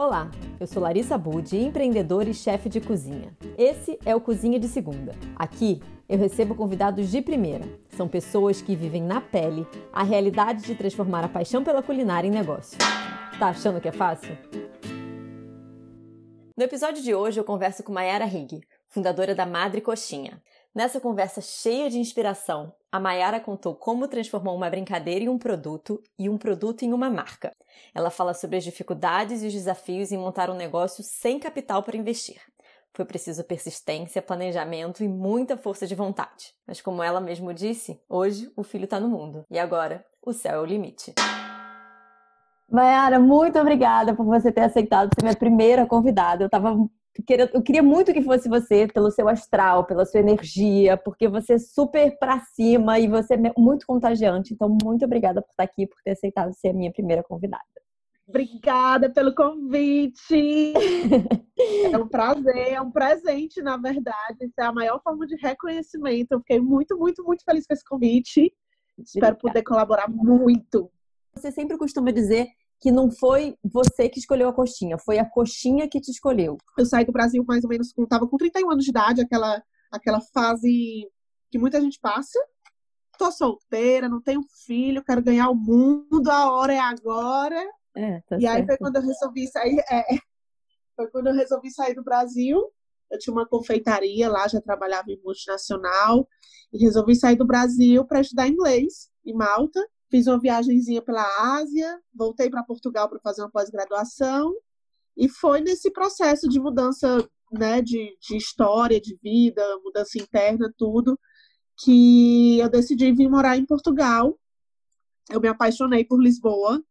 Olá, eu sou Larissa Budi, empreendedora e chefe de cozinha. Esse é o Cozinha de Segunda. Aqui eu recebo convidados de primeira. São pessoas que vivem na pele a realidade de transformar a paixão pela culinária em negócio. Tá achando que é fácil? No episódio de hoje eu converso com Mayara Higg, fundadora da Madre Coxinha. Nessa conversa cheia de inspiração, a Mayara contou como transformou uma brincadeira em um produto e um produto em uma marca. Ela fala sobre as dificuldades e os desafios em montar um negócio sem capital para investir. Foi preciso persistência, planejamento e muita força de vontade. Mas como ela mesmo disse, hoje o filho está no mundo e agora o céu é o limite. Mayara, muito obrigada por você ter aceitado ser minha primeira convidada. Eu estava eu queria muito que fosse você, pelo seu astral, pela sua energia, porque você é super pra cima e você é muito contagiante. Então, muito obrigada por estar aqui, por ter aceitado ser a minha primeira convidada. Obrigada pelo convite. é um prazer, é um presente, na verdade. Isso é a maior forma de reconhecimento. Eu fiquei muito, muito, muito feliz com esse convite. Espero poder colaborar muito. Você sempre costuma dizer que não foi você que escolheu a coxinha, foi a coxinha que te escolheu. Eu saí do Brasil mais ou menos estava com 31 anos de idade, aquela, aquela fase que muita gente passa. Tô solteira, não tenho filho, quero ganhar o mundo, a hora é agora. É, tá e certo. aí foi quando eu resolvi sair. É, foi quando eu resolvi sair do Brasil. Eu tinha uma confeitaria lá, já trabalhava em multinacional. E resolvi sair do Brasil para estudar inglês em Malta. Fiz uma viagemzinha pela Ásia, voltei para Portugal para fazer uma pós-graduação e foi nesse processo de mudança, né, de, de história, de vida, mudança interna, tudo, que eu decidi vir morar em Portugal. Eu me apaixonei por Lisboa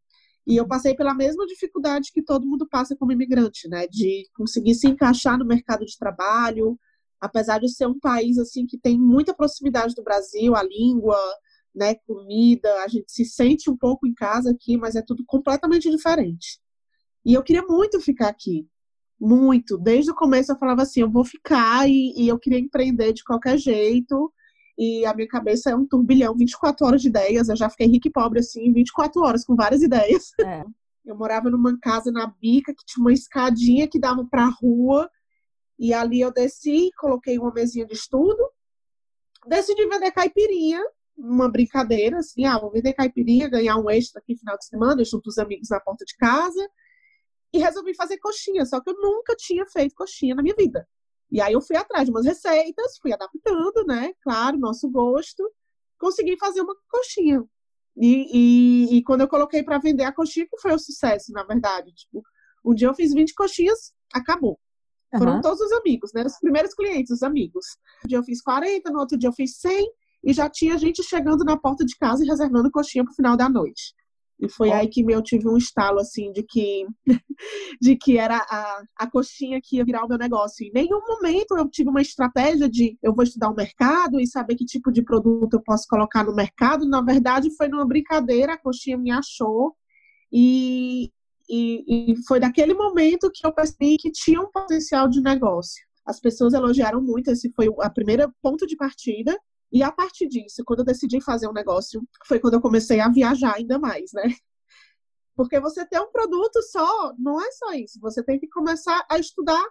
e eu passei pela mesma dificuldade que todo mundo passa como imigrante, né, de conseguir se encaixar no mercado de trabalho, apesar de ser um país assim que tem muita proximidade do Brasil, a língua, né, comida, a gente se sente um pouco em casa aqui, mas é tudo completamente diferente. E eu queria muito ficar aqui, muito. Desde o começo eu falava assim, eu vou ficar e, e eu queria empreender de qualquer jeito. E a minha cabeça é um turbilhão, 24 horas de ideias. Eu já fiquei rica e pobre assim, 24 horas com várias ideias. É. Eu morava numa casa na Bica que tinha uma escadinha que dava para a rua. E ali eu desci, coloquei uma mesinha de estudo. Decidi vender caipirinha uma brincadeira, assim, ah, vou vender caipirinha, ganhar um extra aqui no final de semana, junto os amigos na porta de casa. E resolvi fazer coxinha, só que eu nunca tinha feito coxinha na minha vida. E aí eu fui atrás de umas receitas, fui adaptando, né? Claro, nosso gosto. Consegui fazer uma coxinha. E, e, e quando eu coloquei para vender a coxinha, que foi um sucesso, na verdade. Tipo, um dia eu fiz 20 coxinhas, acabou. Foram Uhum. todos os amigos, né? Os primeiros clientes, os amigos. Um dia eu fiz 40, no outro dia eu fiz 100 e já tinha gente chegando na porta de casa e reservando coxinha pro final da noite. E foi aí que eu tive um estalo, assim, de que, de que era a, a coxinha que ia virar o meu negócio. Em nenhum momento eu tive uma estratégia de eu vou estudar o mercado e saber que tipo de produto eu posso colocar no mercado. Na verdade, foi numa brincadeira, a coxinha me achou e, e, e foi daquele momento que eu percebi que tinha um potencial de negócio. As pessoas elogiaram muito, esse foi o a primeira ponto de partida. E a partir disso, quando eu decidi fazer um negócio, foi quando eu comecei a viajar ainda mais, né? Porque você ter um produto só, não é só isso. Você tem que começar a estudar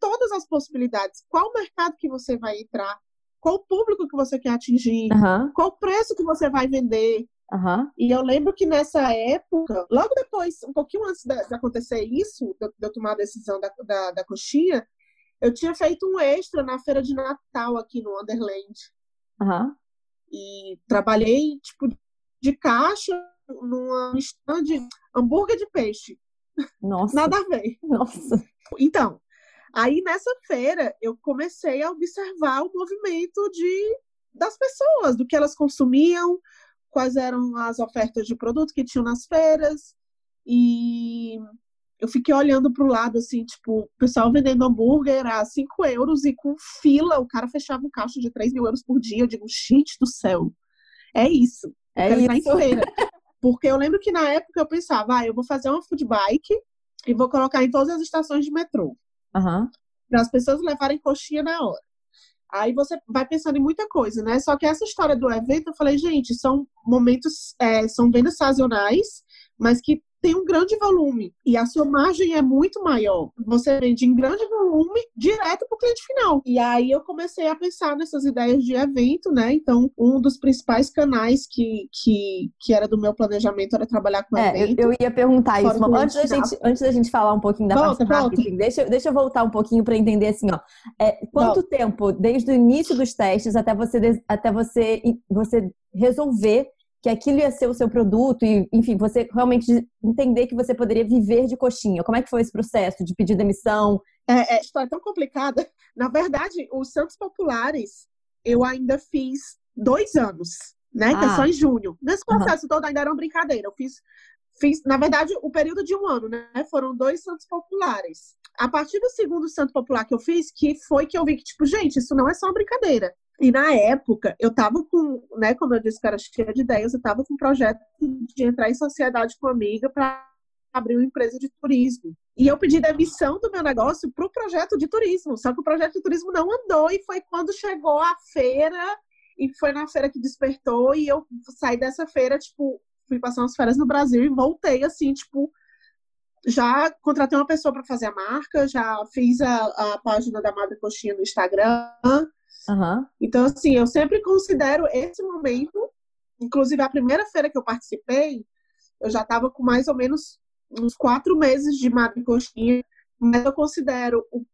todas as possibilidades. Qual mercado que você vai entrar? Qual público que você quer atingir? Aham, Qual preço que você vai vender? aham. E eu lembro que nessa época, logo depois, um pouquinho antes de, acontecer isso, de, eu- de eu tomar a decisão da, da, da coxinha, eu tinha feito um extra na feira de Natal aqui no Underland Aham. e trabalhei tipo de caixa numa stand de hambúrguer de peixe. Nossa. Nada a ver. Nossa. Então, aí nessa feira eu comecei a observar o movimento de das pessoas, do que elas consumiam, quais eram as ofertas de produto que tinham nas feiras e eu fiquei olhando para o lado, assim, tipo, o pessoal vendendo hambúrguer a 5 euros e com fila, o cara fechava um caixa de 3 mil euros por dia. Eu digo, gente do céu, é isso. É isso. Porque eu lembro que na época eu pensava, ah, eu vou fazer uma food bike e vou colocar em todas as estações de metrô, Aham. para as pessoas levarem coxinha na hora. Aí você vai pensando em muita coisa, né? Só que essa história do evento, eu falei, gente, são momentos, é, são vendas sazonais, mas que tem um grande volume e a sua margem é muito maior. Você vende em grande volume direto para o cliente final. E aí eu comecei a pensar nessas ideias de evento, né? Então, um dos principais canais que, que, que era do meu planejamento era trabalhar com é, evento. Eu, eu ia perguntar isso, antes da, gente, antes da gente falar um pouquinho da volta, parte marketing, deixa, deixa eu voltar um pouquinho para entender assim, ó. É, quanto volta. tempo, desde o início dos testes até você, até você, você resolver que aquilo ia ser o seu produto e, enfim, você realmente entender que você poderia viver de coxinha. Como é que foi esse processo de pedir demissão? É, é história tão complicada. Na verdade, os Santos Populares eu ainda fiz dois anos, né? Ah. Que é só ah. em junho. Nesse processo uhum. todo ainda era uma brincadeira. Eu fiz, fiz, na verdade, o período de um ano, né? Foram dois Santos Populares. A partir do segundo Santo Popular que eu fiz, que foi que eu vi que, tipo, gente, isso não é só uma brincadeira. E na época, eu estava com, né, como eu disse que era cheia de ideias, eu estava com um projeto de entrar em sociedade com uma amiga para abrir uma empresa de turismo. E eu pedi demissão do meu negócio para o projeto de turismo. Só que o projeto de turismo não andou e foi quando chegou a feira e foi na feira que despertou e eu saí dessa feira, tipo, fui passar umas férias no Brasil e voltei assim, tipo, já contratei uma pessoa para fazer a marca, já fiz a, a página da Madre Coxinha no Instagram, Uhum. Então, assim, eu sempre considero esse momento, inclusive a primeira feira que eu participei, eu já estava com mais ou menos uns quatro meses de Madre Coxinha, mas eu considero o,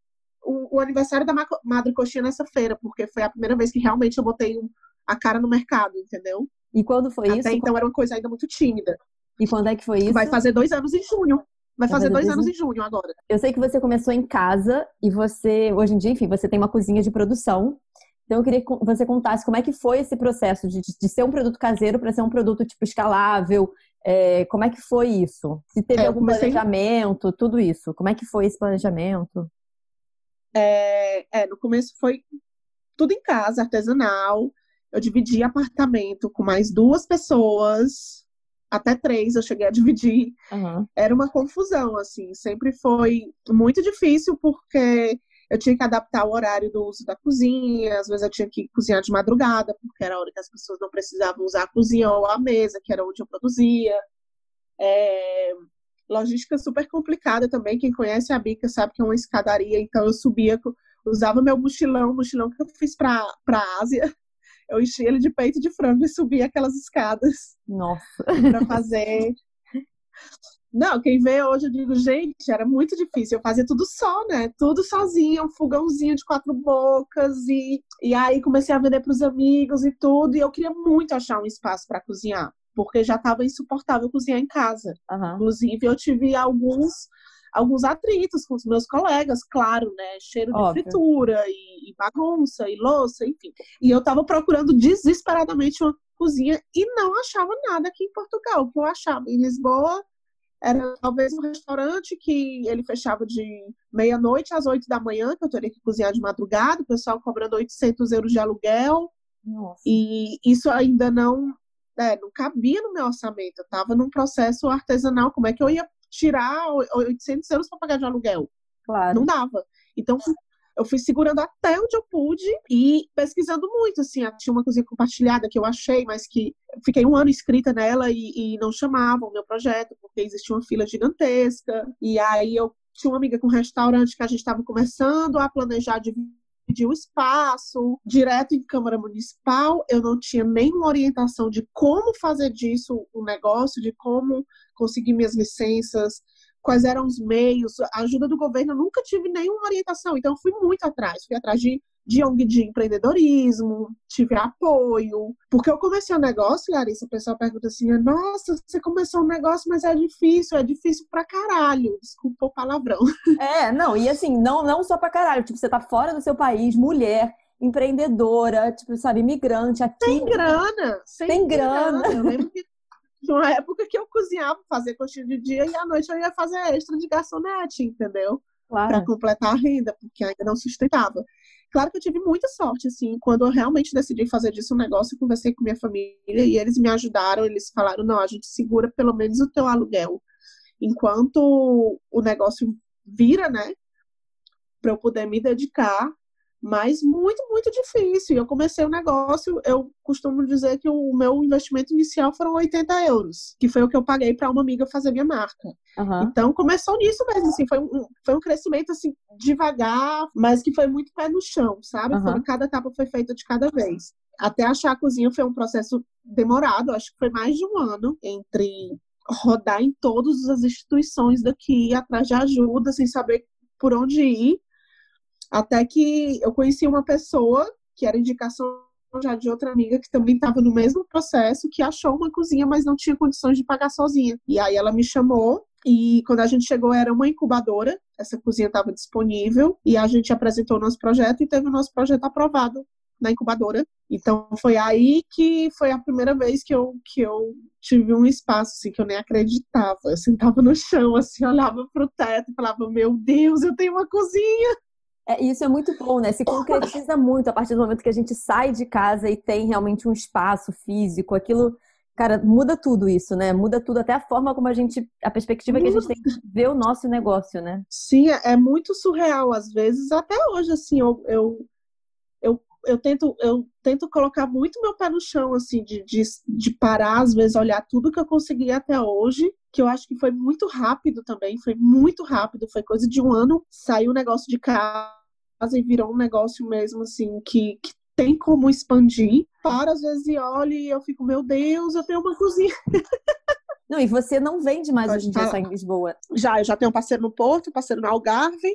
o, o, aniversário da Madre Coxinha nessa feira, porque foi a primeira vez que realmente eu botei a cara no mercado, entendeu? E quando foi Até isso? Até então era uma coisa ainda muito tímida. E quando é que foi isso? Vai fazer dois anos em junho. Vai fazer dois anos em junho agora. Eu sei que você começou em casa e você, hoje em dia, enfim, você tem uma cozinha de produção. Então eu queria que você contasse como é que foi esse processo de, de ser um produto caseiro para ser um produto tipo escalável. É, como é que foi isso? Se teve é, algum comecei... planejamento, tudo isso. Como é que foi esse planejamento? É, é, no começo foi tudo em casa, artesanal. Eu dividi apartamento com mais duas pessoas até três eu cheguei a dividir. Uhum. Era uma confusão, assim. Sempre foi muito difícil porque eu tinha que adaptar o horário do uso da cozinha. Às vezes eu tinha que cozinhar de madrugada, porque era a hora que as pessoas não precisavam usar a cozinha ou a mesa, que era onde eu produzia. É... Logística super complicada também. Quem conhece a Bica sabe que é uma escadaria, então eu subia, usava meu mochilão, mochilão que eu fiz para a Ásia eu enchi ele de peito de frango e subi aquelas escadas. Nossa. Pra fazer. Não, quem vê hoje eu digo, gente, era muito difícil. Eu fazia tudo só, né? Tudo sozinha, um fogãozinho de quatro bocas. E, e aí comecei a vender para os amigos e tudo. E eu queria muito achar um espaço para cozinhar, porque já estava insuportável cozinhar em casa. Uhum. Inclusive, eu tive alguns alguns atritos com os meus colegas, claro, né? Cheiro Óbvio. de fritura e, e, bagunça e louça, enfim. E eu tava procurando desesperadamente uma cozinha e não achava nada aqui em Portugal. O que eu achava em Lisboa era talvez um restaurante que ele fechava de meia-noite às oito da manhã, que eu teria que cozinhar de madrugada, o pessoal cobrando 800 euros de aluguel. Nossa. E isso ainda não, é, não cabia no meu orçamento. Eu estava num processo artesanal. Como é que eu ia tirar 800 euros para pagar de aluguel. Claro. Não dava. Então, eu fui segurando até onde eu pude e pesquisando muito, assim, tinha uma cozinha compartilhada que eu achei, mas que fiquei um ano inscrita nela e, e não chamavam o meu projeto, porque existia uma fila gigantesca, e aí eu tinha uma amiga com um restaurante que a gente estava começando a planejar de pedir o espaço direto em Câmara Municipal. Eu não tinha nenhuma orientação de como fazer disso um negócio, de como conseguir minhas licenças, quais eram os meios, a ajuda do governo, eu nunca tive nenhuma orientação, então fui muito atrás, fui atrás de, de ONG de empreendedorismo, tive apoio, porque eu comecei um negócio, Larissa, o pessoal pergunta assim, nossa, você começou um negócio, mas é difícil, é difícil pra caralho, desculpa o palavrão. É, não, e assim, não, não só pra caralho, tipo, você tá fora do seu país, mulher, empreendedora, tipo, sabe, imigrante aqui. Sem grana, sem, sem grana. grana. Eu lembro que uma época que eu cozinhava, fazia coxinha de dia e à noite eu ia fazer extra de garçonete, entendeu? Claro. Para completar a renda, porque ainda não sustentava. Claro que eu tive muita sorte, assim, quando eu realmente decidi fazer disso um negócio, eu conversei com minha família e eles me ajudaram, eles falaram, não, a gente segura pelo menos o teu aluguel, enquanto o negócio vira, né, para eu poder me dedicar mas muito, muito difícil. Eu comecei o negócio, eu costumo dizer que o meu investimento inicial foram 80 euros, que foi o que eu paguei para uma amiga fazer minha marca. Uhum. Então começou nisso mesmo, assim, foi um, foi um crescimento assim devagar, mas que foi muito pé no chão, sabe? Uhum. Foi, cada etapa foi feita de cada vez. Até achar a cozinha foi um processo demorado, acho que foi mais de um ano entre rodar em todas as instituições daqui atrás de ajuda, sem saber por onde ir até que eu conheci uma pessoa que era indicação já de outra amiga que também estava no mesmo processo, que achou uma cozinha, mas não tinha condições de pagar sozinha. E aí ela me chamou e quando a gente chegou era uma incubadora, essa cozinha estava disponível e a gente apresentou o nosso projeto e teve o nosso projeto aprovado na incubadora. Então foi aí que foi a primeira vez que eu que eu tive um espaço assim que eu nem acreditava. Eu sentava no chão assim, olhava para o teto e falava: "Meu Deus, eu tenho uma cozinha!" É, isso é muito bom, né? Se concretiza muito a partir do momento que a gente sai de casa e tem realmente um espaço físico, aquilo, cara, muda tudo isso, né? Muda tudo, até a forma como a gente, a perspectiva que a gente tem que ver o nosso negócio, né? Sim, é, é muito surreal às vezes, até hoje, assim, eu, eu, eu, eu tento, eu tento colocar muito meu pé no chão, assim, de, de, de parar, às vezes, olhar tudo que eu consegui até hoje, que eu acho que foi muito rápido também, foi muito rápido, foi coisa de um ano, saiu o negócio de casa e virou um negócio mesmo, assim, que, que tem como expandir. Para, às vezes, e olho e eu fico, meu Deus, eu tenho uma cozinha. Não, e você não vende mais Pode hoje em dia só em Lisboa? Já, eu já tenho um parceiro no Porto, parceiro no Algarve,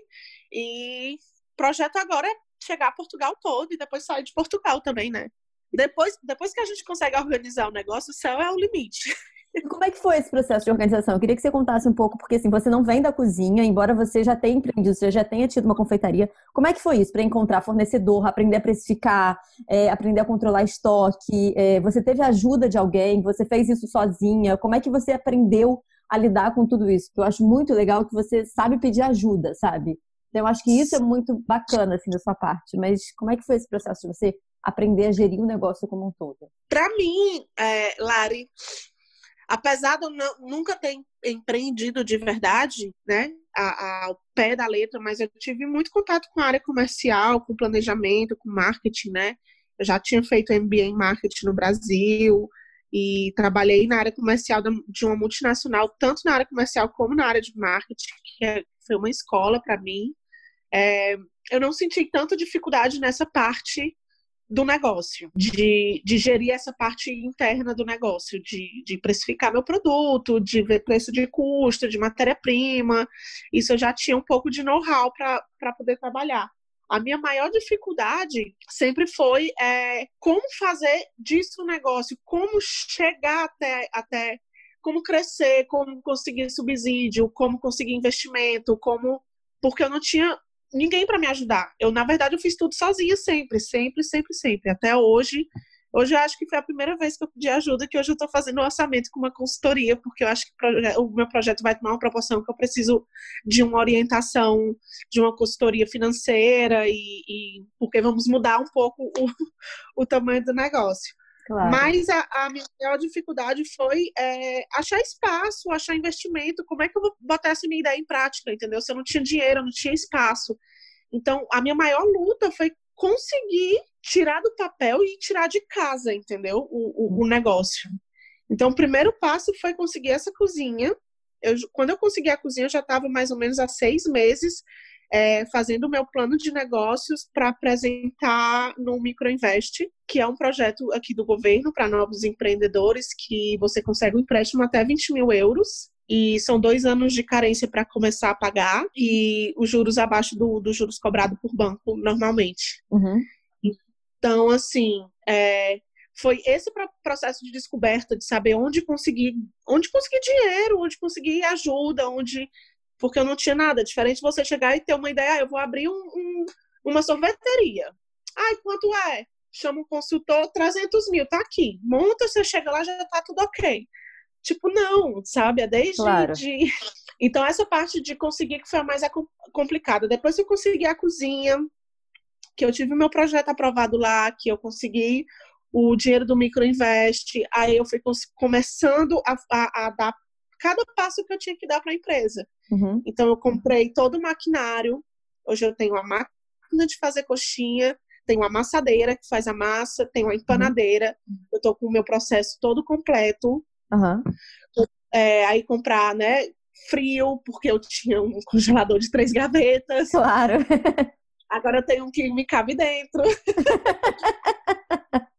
e o projeto agora é chegar a Portugal todo e depois sair de Portugal também, né? Depois, depois que a gente consegue organizar o negócio, o céu é o limite. Como é que foi esse processo de organização? Eu queria que você contasse um pouco, porque assim, você não vem da cozinha, embora você já tenha empreendido, você já tenha tido uma confeitaria. Como é que foi isso para encontrar fornecedor, aprender a precificar, é, aprender a controlar estoque? É, você teve ajuda de alguém? Você fez isso sozinha? Como é que você aprendeu a lidar com tudo isso? eu acho muito legal que você sabe pedir ajuda, sabe? Então, eu acho que isso é muito bacana, assim, da sua parte. Mas como é que foi esse processo de você aprender a gerir o negócio como um todo? Para mim, é, Lari, apesar de eu não, nunca ter empreendido de verdade, né, ao pé da letra, mas eu tive muito contato com a área comercial, com planejamento, com marketing, né? Eu já tinha feito MBA em marketing no Brasil e trabalhei na área comercial de uma multinacional, tanto na área comercial como na área de marketing, que é, foi uma escola para mim. É, eu não senti tanta dificuldade nessa parte do negócio, de, de gerir essa parte interna do negócio, de, de precificar meu produto, de ver preço de custo, de matéria-prima. Isso eu já tinha um pouco de know-how para poder trabalhar. A minha maior dificuldade sempre foi é, como fazer disso um negócio, como chegar até, até como crescer, como conseguir subsídio, como conseguir investimento, como porque eu não tinha ninguém para me ajudar. Eu, na verdade, eu fiz tudo sozinha sempre, sempre, sempre, sempre. Até hoje. Hoje eu acho que foi a primeira vez que eu pedi ajuda, que hoje eu estou fazendo um orçamento com uma consultoria, porque eu acho que o meu projeto vai tomar uma proporção que eu preciso de uma orientação, de uma consultoria financeira, e, e porque vamos mudar um pouco o, o tamanho do negócio. Claro. Mas a, a, minha maior dificuldade foi é, achar espaço, achar investimento. Como é que eu vou botar essa minha ideia em prática, entendeu? Se eu não tinha dinheiro, eu não tinha espaço. Então, a minha maior luta foi conseguir tirar do papel e tirar de casa, entendeu? O, o, o negócio. Então, o primeiro passo foi conseguir essa cozinha. Eu, quando eu consegui a cozinha, eu já estava mais ou menos há seis meses é, fazendo o meu plano de negócios para apresentar no Microinvest, que é um projeto aqui do governo para novos empreendedores que você consegue um empréstimo até 20 mil euros. E são dois anos de carência para começar a pagar e os juros abaixo dos do juros cobrados por banco normalmente. Uhum. Então, assim, é, foi esse processo de descoberta, de saber onde conseguir, onde conseguir dinheiro, onde conseguir ajuda, onde porque eu não tinha nada. Diferente você chegar e ter uma ideia, ah, eu vou abrir um, um, uma sorveteria. Ai, quanto é? Chama um consultor, 300 mil, tá aqui. Monta, você chega lá, já tá tudo ok. Tipo, não, sabe? É desde. Claro. De... Então, essa parte de conseguir que foi a mais complicada. Depois que eu consegui a cozinha, que eu tive meu projeto aprovado lá, que eu consegui o dinheiro do microinvest, aí eu fui começando a, a, a dar cada passo que eu tinha que dar para a empresa. Uhum. Então, eu comprei todo o maquinário. Hoje eu tenho a máquina de fazer coxinha, tem uma amassadeira que faz a massa, tem uma empanadeira. Uhum. Eu tô com o meu processo todo completo. Uhum. É, aí comprar, né, frio, porque eu tinha um congelador de três gavetas. Claro. Agora eu tenho um que me cabe dentro.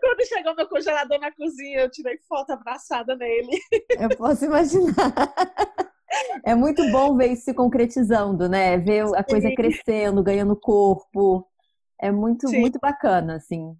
Quando chegou meu congelador na cozinha, eu tirei foto abraçada nele. Eu posso imaginar. É muito bom ver isso se concretizando, né? Ver a coisa Sim. crescendo, ganhando corpo. É muito, Sim. muito bacana, assim.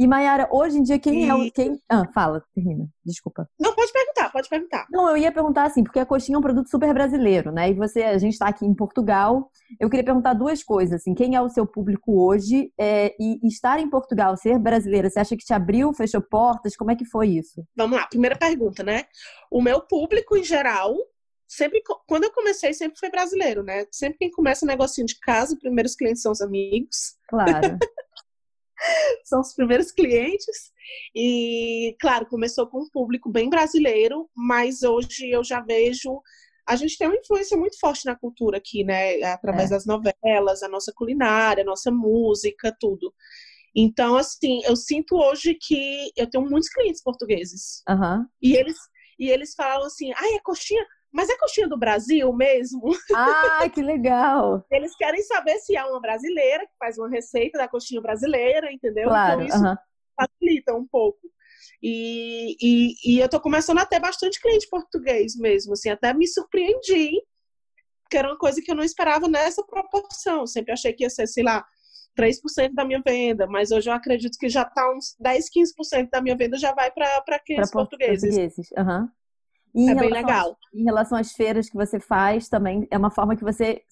E Mayara, hoje em dia, quem e... é o. Quem... Ah, fala, termina. Desculpa. Não, pode perguntar, pode perguntar. Não, eu ia perguntar assim, porque a coxinha é um produto super brasileiro, né? E você, a gente está aqui em Portugal. Eu queria perguntar duas coisas, assim, quem é o seu público hoje? É, e estar em Portugal, ser brasileira, você acha que te abriu, fechou portas? Como é que foi isso? Vamos lá, primeira pergunta, né? O meu público em geral sempre, quando eu comecei, sempre foi brasileiro, né? Sempre quem começa um negocinho de casa, os primeiros clientes são os amigos. Claro. são os primeiros clientes. E, claro, começou com um público bem brasileiro, mas hoje eu já vejo. A gente tem uma influência muito forte na cultura aqui, né? Através é. das novelas, a nossa culinária, a nossa música, tudo. Então, assim, eu sinto hoje que eu tenho muitos clientes portugueses. Uhum. E eles e eles falam assim: ai, é coxinha, mas é coxinha do Brasil mesmo? Ah, que legal! Eles querem saber se há uma brasileira que faz uma receita da coxinha brasileira, entendeu? Claro, então isso facilita um pouco. E, e, e eu tô começando a ter bastante cliente português mesmo, assim, até me surpreendi, que era uma coisa que eu não esperava nessa proporção. Sempre achei que ia ser, sei lá, 3% da minha venda, mas hoje eu acredito que já tá uns 10, 15% da minha venda já vai para clientes pra portugueses. portugueses. Uhum. E é bem legal. Em relação às feiras que você faz, também é uma forma que você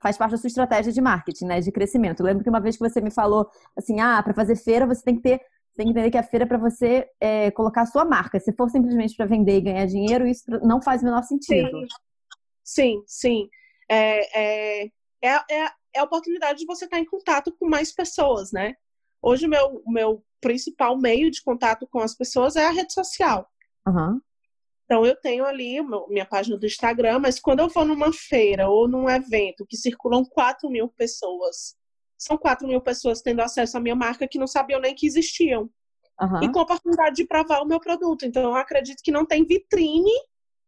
faz parte da sua estratégia de marketing, né? De crescimento. Eu lembro que uma vez que você me falou assim, ah, para fazer feira você tem que ter, tem que entender que a feira é para você é, colocar a sua marca. Se for simplesmente para vender e ganhar dinheiro, isso não faz o menor sentido. Sim, sim. sim. É, é, é, é, é a oportunidade de você estar em contato com mais pessoas, né? Hoje o meu, meu principal meio de contato com as pessoas é a rede social. Uhum. Então, eu tenho ali minha página do Instagram, mas quando eu vou numa feira ou num evento que circulam 4 mil pessoas, são 4 mil pessoas tendo acesso à minha marca que não sabiam nem que existiam. Uhum. E com a oportunidade de provar o meu produto. Então, eu acredito que não tem vitrine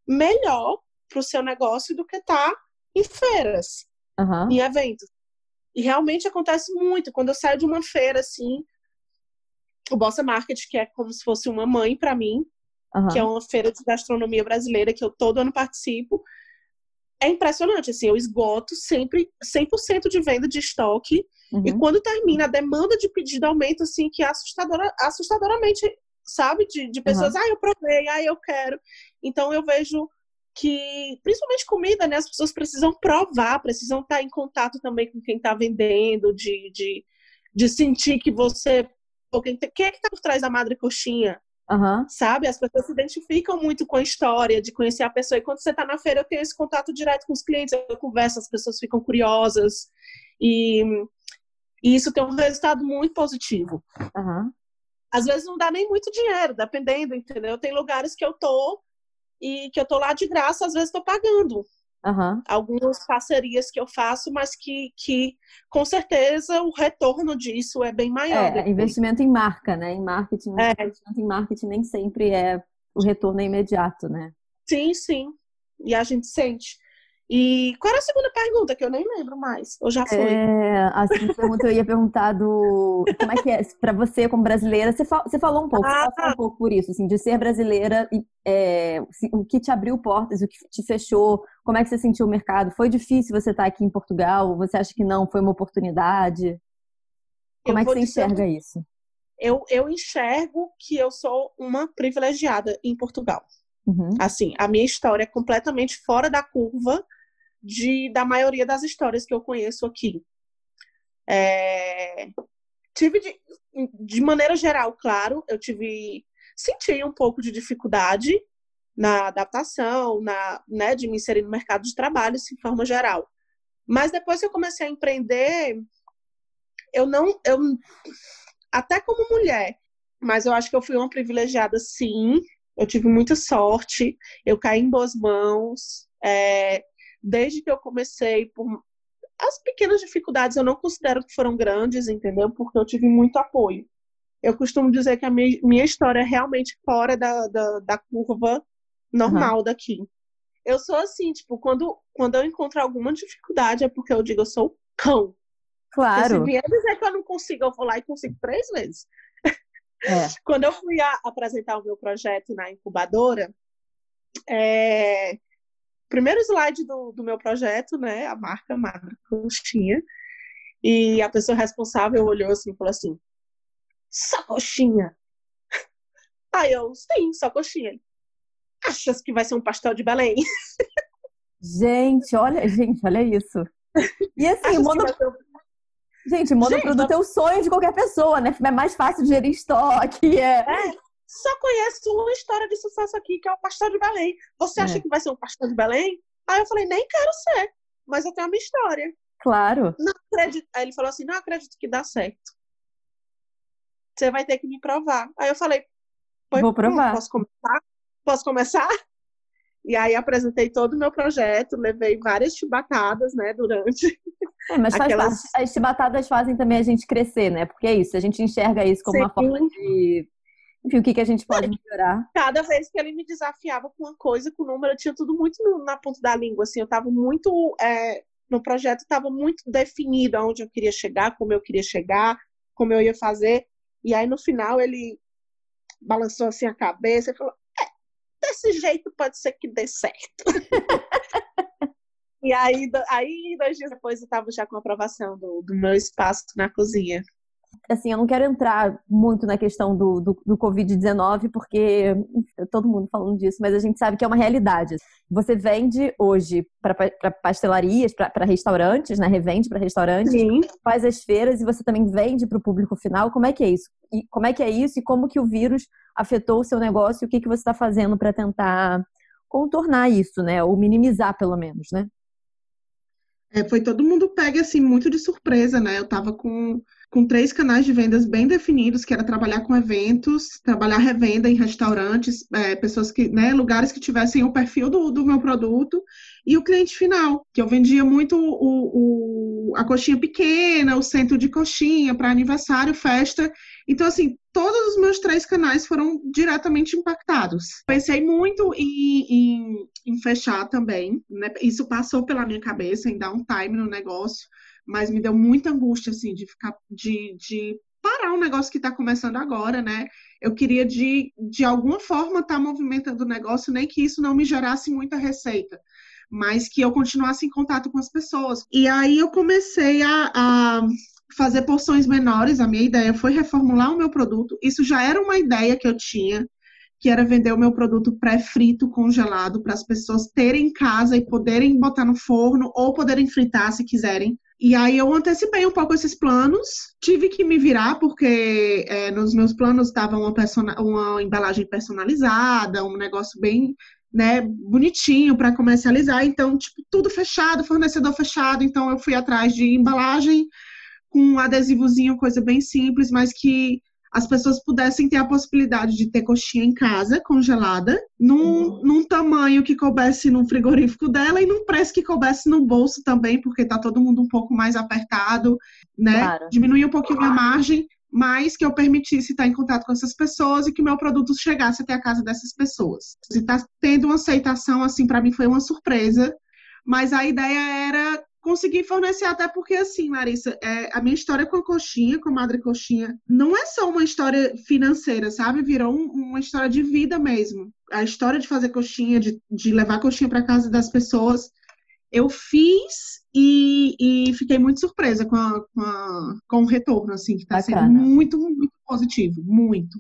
melhor para o seu negócio do que estar tá em feiras, uhum. em eventos. E realmente acontece muito. Quando eu saio de uma feira, assim, o Bossa Market, que é como se fosse uma mãe para mim, uhum. que é uma feira de gastronomia brasileira que eu todo ano participo. É impressionante, assim, eu esgoto sempre 100% de venda de estoque. Uhum. E quando termina, a demanda de pedido aumenta, assim, que é assustadora, assustadoramente, sabe? De, de pessoas, uhum. ah, eu provei, ah, eu quero. Então, eu vejo que, principalmente comida, né? As pessoas precisam provar, precisam estar em contato também com quem está vendendo, de, de, de sentir que você... Quem, quem é que está por trás da Madre Coxinha? Uhum. Sabe? As pessoas se identificam muito com a história de conhecer a pessoa. E quando você está na feira, eu tenho esse contato direto com os clientes, eu converso, as pessoas ficam curiosas. E, e isso tem um resultado muito positivo. Uhum. Às vezes não dá nem muito dinheiro, dependendo, entendeu? Tem lugares que eu tô e que eu tô lá de graça, às vezes estou pagando. Uhum. Algumas parcerias que eu faço, mas que, que com certeza o retorno disso é bem maior. É, investimento em marca, né? Em marketing. É. Investimento em marketing nem sempre é o retorno é imediato, né? Sim, sim. E a gente sente. E qual era a segunda pergunta, que eu nem lembro mais? Ou já foi? É, a segunda pergunta eu ia perguntar do... Como é que é, para você como brasileira, você, fal... você falou um pouco, ah, você falou um pouco por isso, assim, de ser brasileira, e, é, o que te abriu portas, o que te fechou, como é que você sentiu o mercado? Foi difícil você estar aqui em Portugal? Você acha que não? Foi uma oportunidade? Como eu é que você enxerga isso? Eu, eu enxergo que eu sou uma privilegiada em Portugal. Uhum. Assim, a minha história é completamente fora da curva de, da maioria das histórias que eu conheço aqui. É, tive de, de maneira geral, claro, eu tive senti um pouco de dificuldade na adaptação, na, né, de me inserir no mercado de trabalho, de forma geral. Mas depois que eu comecei a empreender, eu não, eu até como mulher, mas eu acho que eu fui uma privilegiada, sim. Eu tive muita sorte, eu caí em boas mãos. É, desde que eu comecei, por, as pequenas dificuldades eu não considero que foram grandes, entendeu? Porque eu tive muito apoio. Eu costumo dizer que a minha, minha história é realmente fora da, da, da curva normal uhum. daqui. Eu sou assim, tipo, quando, quando eu encontro alguma dificuldade é porque eu digo, eu sou cão. Claro. se vier dizer que eu não consigo, eu vou lá e consigo três vezes. É. Quando eu fui apresentar o meu projeto na incubadora, é, primeiro slide do, do meu projeto, né, a marca Madre Coxinha, e a pessoa responsável olhou assim e falou assim, só coxinha? Aí eu, sim, só coxinha. Achas que vai ser um pastel de Belém? Gente, olha, gente, olha isso. E assim, mono... Gente, monoproduto é o sonho de qualquer pessoa, né? É mais fácil de gerir estoque. É... é só conheço uma história de sucesso aqui, que é o pastel de Belém. Você acha é. que vai ser um pastel de Belém? Aí eu falei, nem quero ser, mas eu tenho a minha história. Claro. Não acredito. Aí ele falou assim: não acredito que dá certo. Você vai ter que me provar. Aí eu falei, vou provar. Posso começar? Posso começar? E aí apresentei todo o meu projeto, levei várias chibatadas, né, durante. É, mas faz Aquelas... parte. As chibatadas fazem também a gente crescer, né? Porque é isso, a gente enxerga isso como Sim. uma forma de. Enfim, o que, que a gente pode melhorar. Cada vez que ele me desafiava com uma coisa, com o número, eu tinha tudo muito na ponta da língua, assim, eu estava muito. É... Meu projeto estava muito definido aonde eu queria chegar, como eu queria chegar, como eu ia fazer. E aí, no final, ele balançou assim a cabeça e falou: desse jeito pode ser que dê certo. e aí, aí, dois dias depois, eu estava já com a aprovação do, do meu espaço na cozinha assim, eu não quero entrar muito na questão do, do, do Covid-19, porque todo mundo falando disso, mas a gente sabe que é uma realidade. Você vende hoje para pastelarias, para restaurantes, né? Revende para restaurantes, Sim. faz as feiras e você também vende para o público final. Como é que é isso? E como é que é isso e como que o vírus afetou o seu negócio e o que, que você está fazendo para tentar contornar isso, né? Ou minimizar, pelo menos, né? É, foi todo mundo pega assim muito de surpresa, né? Eu tava com com três canais de vendas bem definidos, que era trabalhar com eventos, trabalhar revenda em restaurantes, é, pessoas que, né, lugares que tivessem o perfil do, do meu produto, e o cliente final, que eu vendia muito o, o a coxinha pequena, o centro de coxinha para aniversário, festa. Então, assim, todos os meus três canais foram diretamente impactados. Pensei muito em, em, em fechar também, né? Isso passou pela minha cabeça, em dar um time no negócio mas me deu muita angústia, assim, de ficar, de, de parar um negócio que está começando agora, né? Eu queria, de, de alguma forma, estar tá movimentando o negócio, nem que isso não me gerasse muita receita, mas que eu continuasse em contato com as pessoas. E aí eu comecei a, a fazer porções menores, a minha ideia foi reformular o meu produto. Isso já era uma ideia que eu tinha, que era vender o meu produto pré-frito, congelado, para as pessoas terem em casa e poderem botar no forno ou poderem fritar se quiserem. E aí eu antecipei um pouco esses planos, tive que me virar, porque é, nos meus planos estava uma, uma embalagem personalizada, um negócio bem né, bonitinho para comercializar, então, tipo, tudo fechado, fornecedor fechado, então eu fui atrás de embalagem com um adesivozinho, coisa bem simples, mas que as pessoas pudessem ter a possibilidade de ter coxinha em casa, congelada, num, uhum. num tamanho que coubesse no frigorífico dela e num preço que coubesse no bolso também, porque tá todo mundo um pouco mais apertado, né? Claro. Diminuir um pouquinho a margem, mas que eu permitisse estar em contato com essas pessoas e que meu produto chegasse até a casa dessas pessoas. E tá tendo uma aceitação, assim, para mim foi uma surpresa, mas a ideia era consegui fornecer, até porque, assim, Larissa, é, a minha história com a coxinha, com a Madre Coxinha, não é só uma história financeira, sabe? Virou um, uma história de vida mesmo. A história de fazer coxinha, de, de levar coxinha para casa das pessoas, eu fiz e, e fiquei muito surpresa com, a, com, a, com o retorno, assim, que está sendo muito, muito positivo, muito.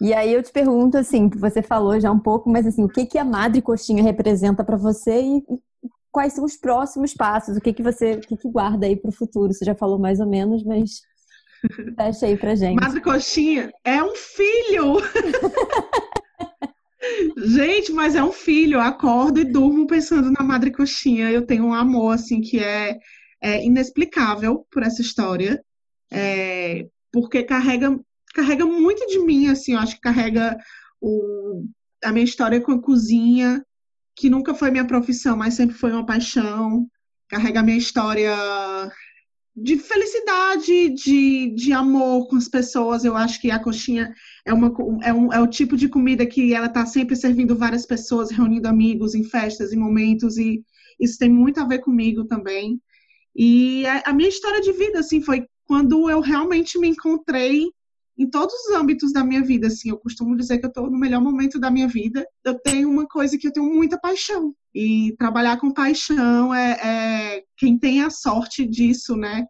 E aí eu te pergunto, assim, você falou já um pouco, mas assim, o que, que a Madre Coxinha representa para você e, quais são os próximos passos, o que, que você o que, que guarda aí para o futuro. Você já falou mais ou menos, mas fecha aí pra gente. Madre Coxinha é um filho! gente, mas é um filho. Eu acordo e durmo pensando na Madre Coxinha. Eu tenho um amor, assim, que é, é inexplicável por essa história. É, porque carrega, carrega muito de mim, assim, eu acho que carrega o, a minha história com a cozinha, que nunca foi minha profissão, mas sempre foi uma paixão. carrega minha história de felicidade, de, de amor com as pessoas. Eu acho que a coxinha é, uma, é, um, é o tipo de comida que ela está sempre servindo várias pessoas, reunindo amigos em festas, em momentos, e isso tem muito a ver comigo também. E a, a minha história de vida, assim, foi quando eu realmente me encontrei em todos os âmbitos da minha vida, assim, eu costumo dizer que eu estou no melhor momento da minha vida. Eu tenho uma coisa que eu tenho muita paixão. E trabalhar com paixão é, é quem tem a sorte disso, né?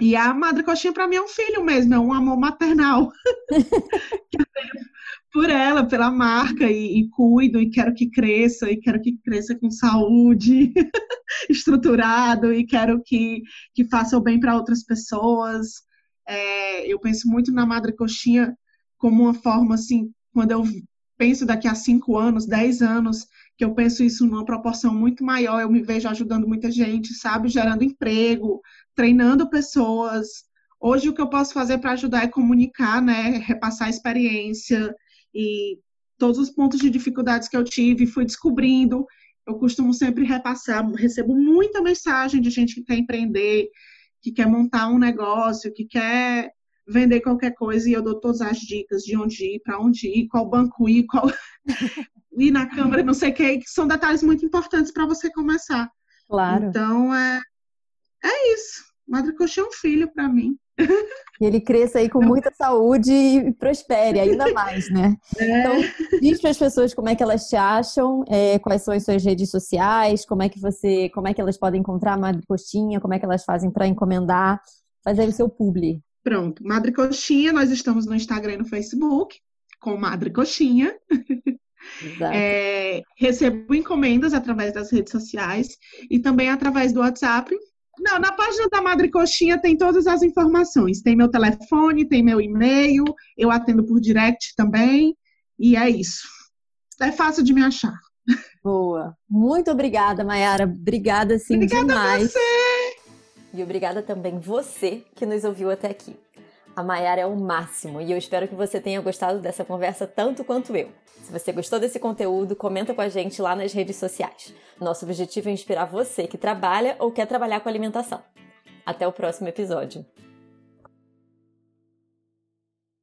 E a Madre Coxinha para mim é um filho mesmo, é um amor maternal por ela, pela marca e, e, cuido e quero que cresça e quero que cresça com saúde, estruturado e quero que, que faça o bem para outras pessoas. É, eu penso muito na Madre Coxinha como uma forma, assim, quando eu penso daqui a cinco anos, dez anos, que eu penso isso numa proporção muito maior, eu me vejo ajudando muita gente, sabe, gerando emprego, treinando pessoas. Hoje o que eu posso fazer para ajudar é comunicar, né, repassar a experiência e todos os pontos de dificuldades que eu tive, fui descobrindo. Eu costumo sempre repassar, recebo muita mensagem de gente que quer empreender, que quer montar um negócio, que quer vender qualquer coisa e eu dou todas as dicas de onde ir, para onde ir, qual banco ir, qual ir na câmara, não sei o que, que são detalhes muito importantes para você começar. Claro. Então é é isso. Madre Coxa é um filho para mim. E ele cresça aí com muita saúde e prospere ainda mais, né? É. Então, diz para as pessoas como é que elas te acham, é, quais são as suas redes sociais, como é que você, como é que elas podem encontrar a Madre Coxinha, como é que elas fazem para encomendar, fazer o seu publi. Pronto, Madre Coxinha, nós estamos no Instagram e no Facebook, com Madre Coxinha. É, recebo encomendas através das redes sociais e também através do WhatsApp, não, na página da Madre Coxinha tem todas as informações. Tem meu telefone, tem meu e-mail, eu atendo por direct também. E é isso. É fácil de me achar. Boa. Muito obrigada, Mayara. Obrigada, sim, obrigada demais. Você. E obrigada também você que nos ouviu até aqui. A Mayara é o máximo e eu espero que você tenha gostado dessa conversa tanto quanto eu. Se você gostou desse conteúdo, comenta com a gente lá nas redes sociais. Nosso objetivo é inspirar você que trabalha ou quer trabalhar com alimentação. Até o próximo episódio.